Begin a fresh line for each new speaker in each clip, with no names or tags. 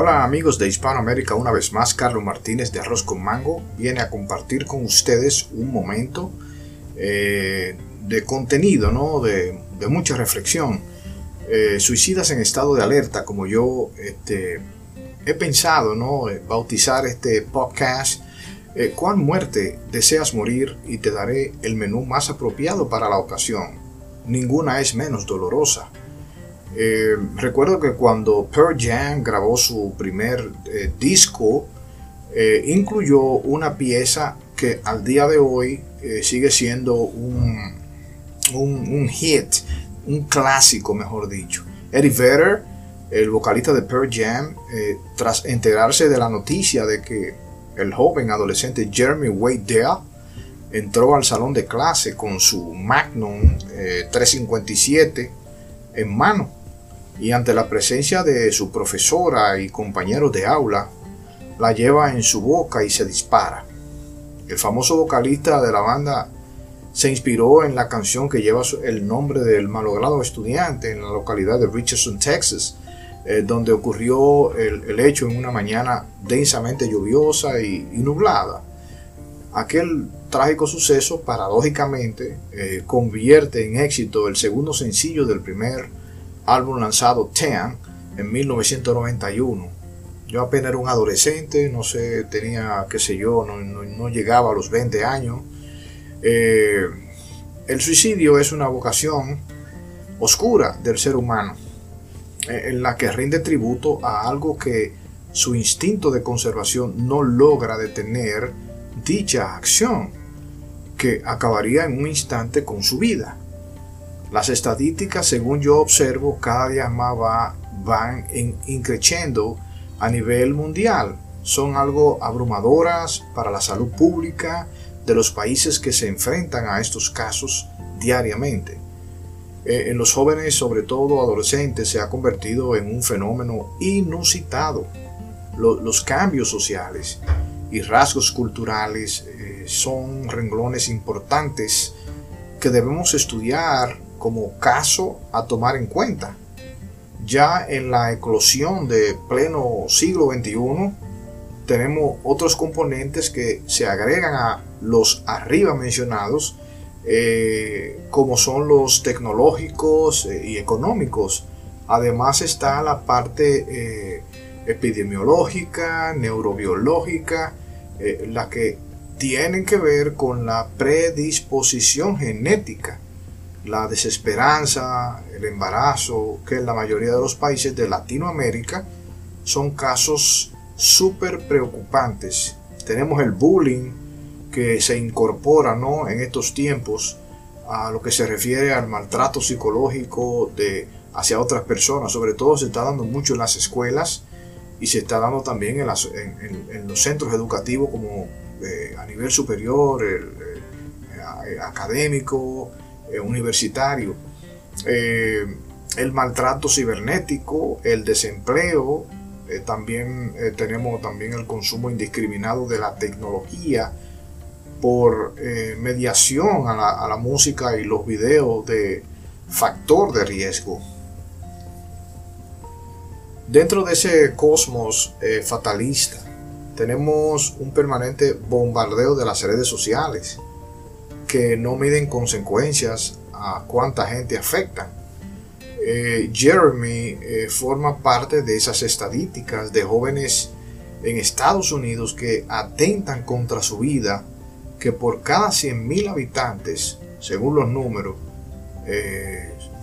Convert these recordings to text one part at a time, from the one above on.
Hola amigos de Hispanoamérica, una vez más Carlos Martínez de Arroz con Mango viene a compartir con ustedes un momento eh, de contenido, ¿no? de, mucha reflexión. Eh, suicidas en estado de alerta, como yo este, he pensado, ¿no? Eh, bautizar este podcast. ¿Cuán muerte deseas morir? Y te daré el menú más apropiado para la ocasión. Ninguna es menos dolorosa. Eh, recuerdo que cuando Pearl Jam grabó su primer eh, disco, eh, incluyó una pieza que al día de hoy sigue siendo un, un, hit, un clásico, mejor dicho. Eddie Vedder, el vocalista de Pearl Jam, tras enterarse de la noticia de que el joven adolescente Jeremy Wade Dale entró al salón de clase con su Magnum 357 en mano y ante la presencia de su profesora y compañeros de aula, la lleva en su boca y se dispara. El famoso vocalista de la banda se inspiró en la canción que lleva el nombre del malogrado estudiante en la localidad de Richardson, Texas, eh, donde ocurrió el, hecho en una mañana densamente lluviosa y, nublada. Aquel trágico suceso, paradójicamente, eh, convierte en éxito el segundo sencillo del primer álbum lanzado Ten en 1991. Yo apenas era un adolescente, no sé, tenía, qué sé yo, no, llegaba a los 20 años. Eh, el suicidio es una vocación oscura del ser humano, eh, en la que rinde tributo a algo que su instinto de conservación no logra detener dicha acción, que acabaría en un instante con su vida. Las estadísticas, según yo observo, cada día más van increciendo a nivel mundial. Son algo abrumadoras para la salud pública de los países que se enfrentan a estos casos diariamente. Eh, en los jóvenes, sobre todo adolescentes, se ha convertido en un fenómeno inusitado. los cambios sociales y rasgos culturales eh, son renglones importantes que debemos estudiar como caso a tomar en cuenta. Ya en la eclosión de pleno siglo XXI tenemos otros componentes que se agregan a los arriba mencionados, eh, como son los tecnológicos eh, y económicos. Además está la parte eh, epidemiológica, neurobiológica, la que tienen que ver con la predisposición genética la desesperanza, el embarazo, que en la mayoría de los países de Latinoamérica son casos súper preocupantes. Tenemos el bullying que se incorpora ¿no? en estos tiempos a lo que se refiere al maltrato psicológico de, hacia otras personas. Sobre todo se está dando mucho en las escuelas y se está dando también en, los centros educativos como eh, a nivel superior, el, académico, eh, universitario, eh, el maltrato cibernético, el desempleo, eh, también tenemos también el consumo indiscriminado de la tecnología por mediación a la, a la, música y los videos de factor de riesgo. Dentro de ese cosmos fatalista tenemos un permanente bombardeo de las redes sociales que no miden consecuencias a cuánta gente afecta. Eh, Jeremy eh, forma parte de esas estadísticas de jóvenes en Estados Unidos que atentan contra su vida, que por cada 100.000 habitantes, según los números,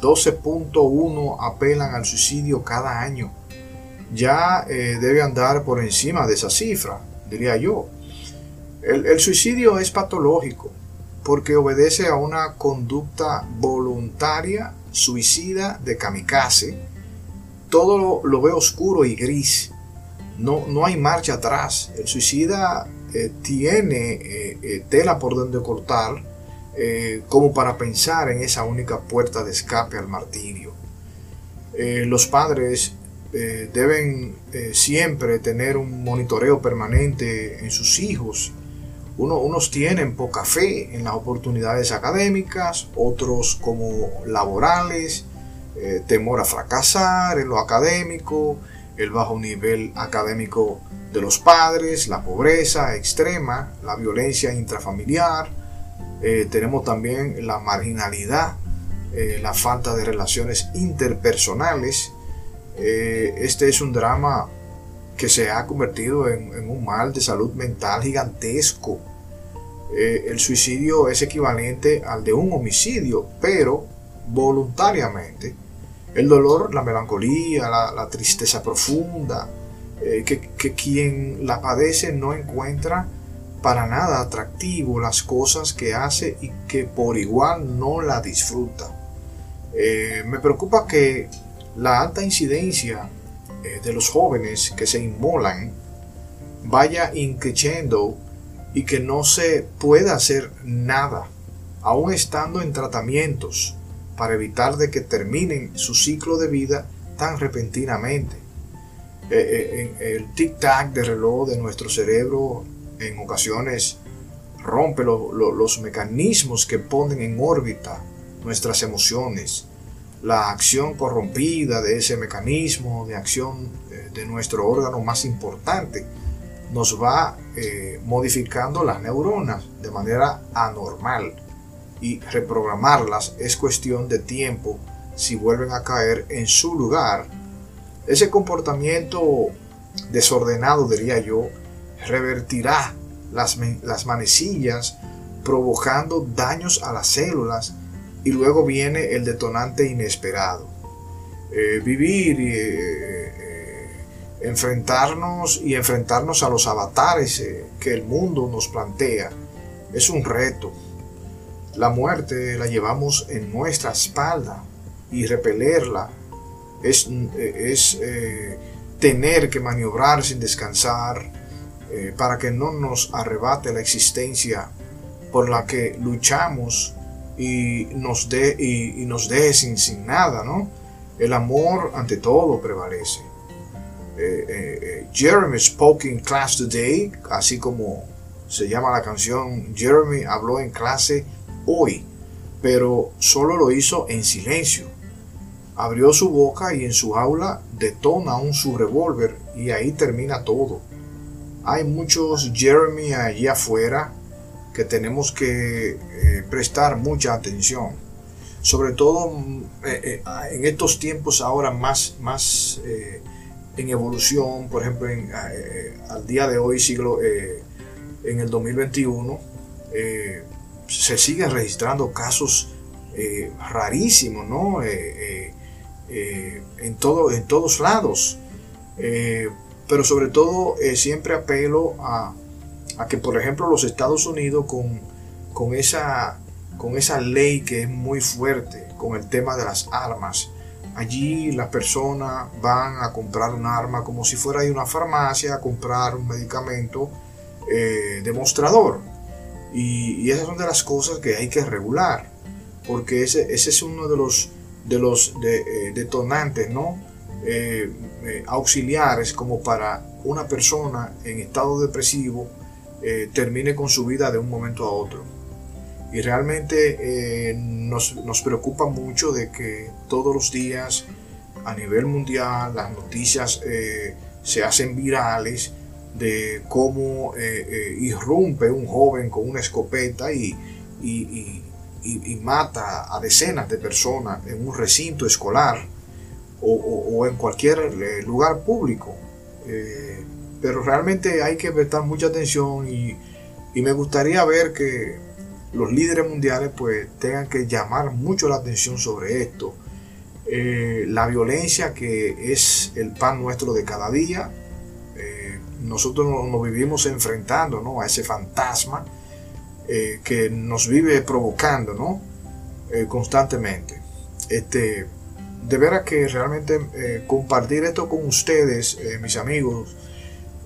12.1 eh, apelan al suicidio cada año. Ya debe andar por encima de esa cifra, diría yo. el suicidio es patológico, porque obedece a una conducta voluntaria, suicida de kamikaze. Todo lo, ve oscuro y gris. No, no, hay marcha atrás. El suicida eh, tiene eh, eh, tela por donde cortar como para pensar en esa única puerta de escape al martirio. los padres deben siempre tener un monitoreo permanente en sus hijos unos tienen poca fe en las oportunidades académicas, otros como laborales, eh, temor a fracasar en lo académico, el bajo nivel académico de los padres, la pobreza extrema, la violencia intrafamiliar, eh, tenemos también la marginalidad, eh, la falta de relaciones interpersonales. Eh, este es un drama que se ha convertido en, un mal de salud mental gigantesco. el suicidio es equivalente al de un homicidio, pero voluntariamente. El dolor, la melancolía, la, tristeza profunda, que, que quien la padece no encuentra para nada atractivo las cosas que hace y que por igual no la disfruta. Eh, me preocupa que la alta incidencia eh, de los jóvenes que se inmolan vaya increciendo y que no se pueda hacer nada, aún estando en tratamientos, para evitar de que terminen su ciclo de vida tan repentinamente. Eh, el tic-tac de reloj de nuestro cerebro en ocasiones rompe los mecanismos que ponen en órbita nuestras emociones, la acción corrompida de ese mecanismo de acción eh, de nuestro órgano más importante, nos va eh, modificando las neuronas de manera anormal y reprogramarlas es cuestión de tiempo si vuelven a caer en su lugar. Ese comportamiento desordenado, diría yo, revertirá las, las manecillas provocando daños a las células y luego viene el detonante inesperado. Eh, vivir eh, eh, enfrentarnos y enfrentarnos a los avatares que el mundo nos plantea es un reto. La muerte la llevamos en nuestra espalda y repelerla es, es tener que maniobrar sin descansar, para que no nos arrebate la existencia por la que luchamos y nos dé y, nos deje sin, nada, ¿no? El amor ante todo prevalece. Eh, eh, Jeremy spoke in class today, así como se llama la canción, Jeremy habló en clase hoy, pero solo lo hizo en silencio. Abrió su boca y en su aula detona un su revólver y ahí termina todo hay muchos Jeremy allí afuera que tenemos que eh, prestar mucha atención. Sobre todo mm, eh, eh, en estos tiempos ahora más, más en evolución, por ejemplo, al día de hoy, siglo, en el 2021, se siguen registrando casos rarísimos, ¿no? en, todo, en todos lados pero sobre todo siempre apelo a, que, por ejemplo, los Estados Unidos con, con, esa, con esa ley que es muy fuerte con el tema de las armas, allí las personas van a comprar un arma como si fuera de una farmacia a comprar un medicamento eh, demostrador. Y, esas son de las cosas que hay que regular, porque ese, ese es uno de los, de los eh, detonantes, ¿no? Eh, auxiliares como para una persona en estado depresivo eh, termine con su vida de un momento a otro. Y realmente nos, nos, preocupa mucho de que todos los días a nivel mundial las noticias se hacen virales de cómo irrumpe un joven con una escopeta y, y, mata a decenas de personas en un recinto escolar o, en cualquier eh, lugar público. Eh, pero realmente hay que prestar mucha atención y, me gustaría ver que los líderes mundiales pues tengan que llamar mucho la atención sobre esto. Eh, la violencia que es el pan nuestro de cada día. nosotros nos, vivimos enfrentando ¿no? a ese fantasma que nos vive provocando ¿no? constantemente. Este, de veras que realmente eh, compartir esto con ustedes, eh, mis amigos,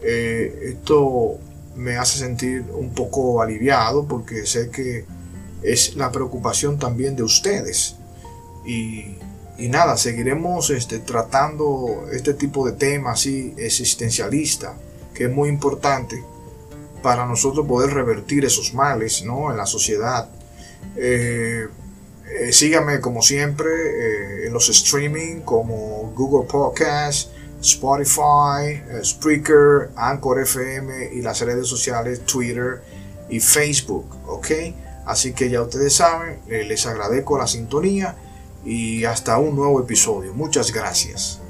eh, esto me hace sentir un poco aliviado porque sé que es la preocupación también de ustedes. Y, nada, seguiremos este, tratando este tipo de temas así existencialista, que es muy importante para nosotros poder revertir esos males ¿no? en la sociedad. síganme como siempre en los streaming como Google Podcast, Spotify, eh, Spreaker, Anchor FM y las redes sociales Twitter y Facebook, ¿ok? Así que ya ustedes saben, eh, les agradezco la sintonía y hasta un nuevo episodio. Muchas gracias.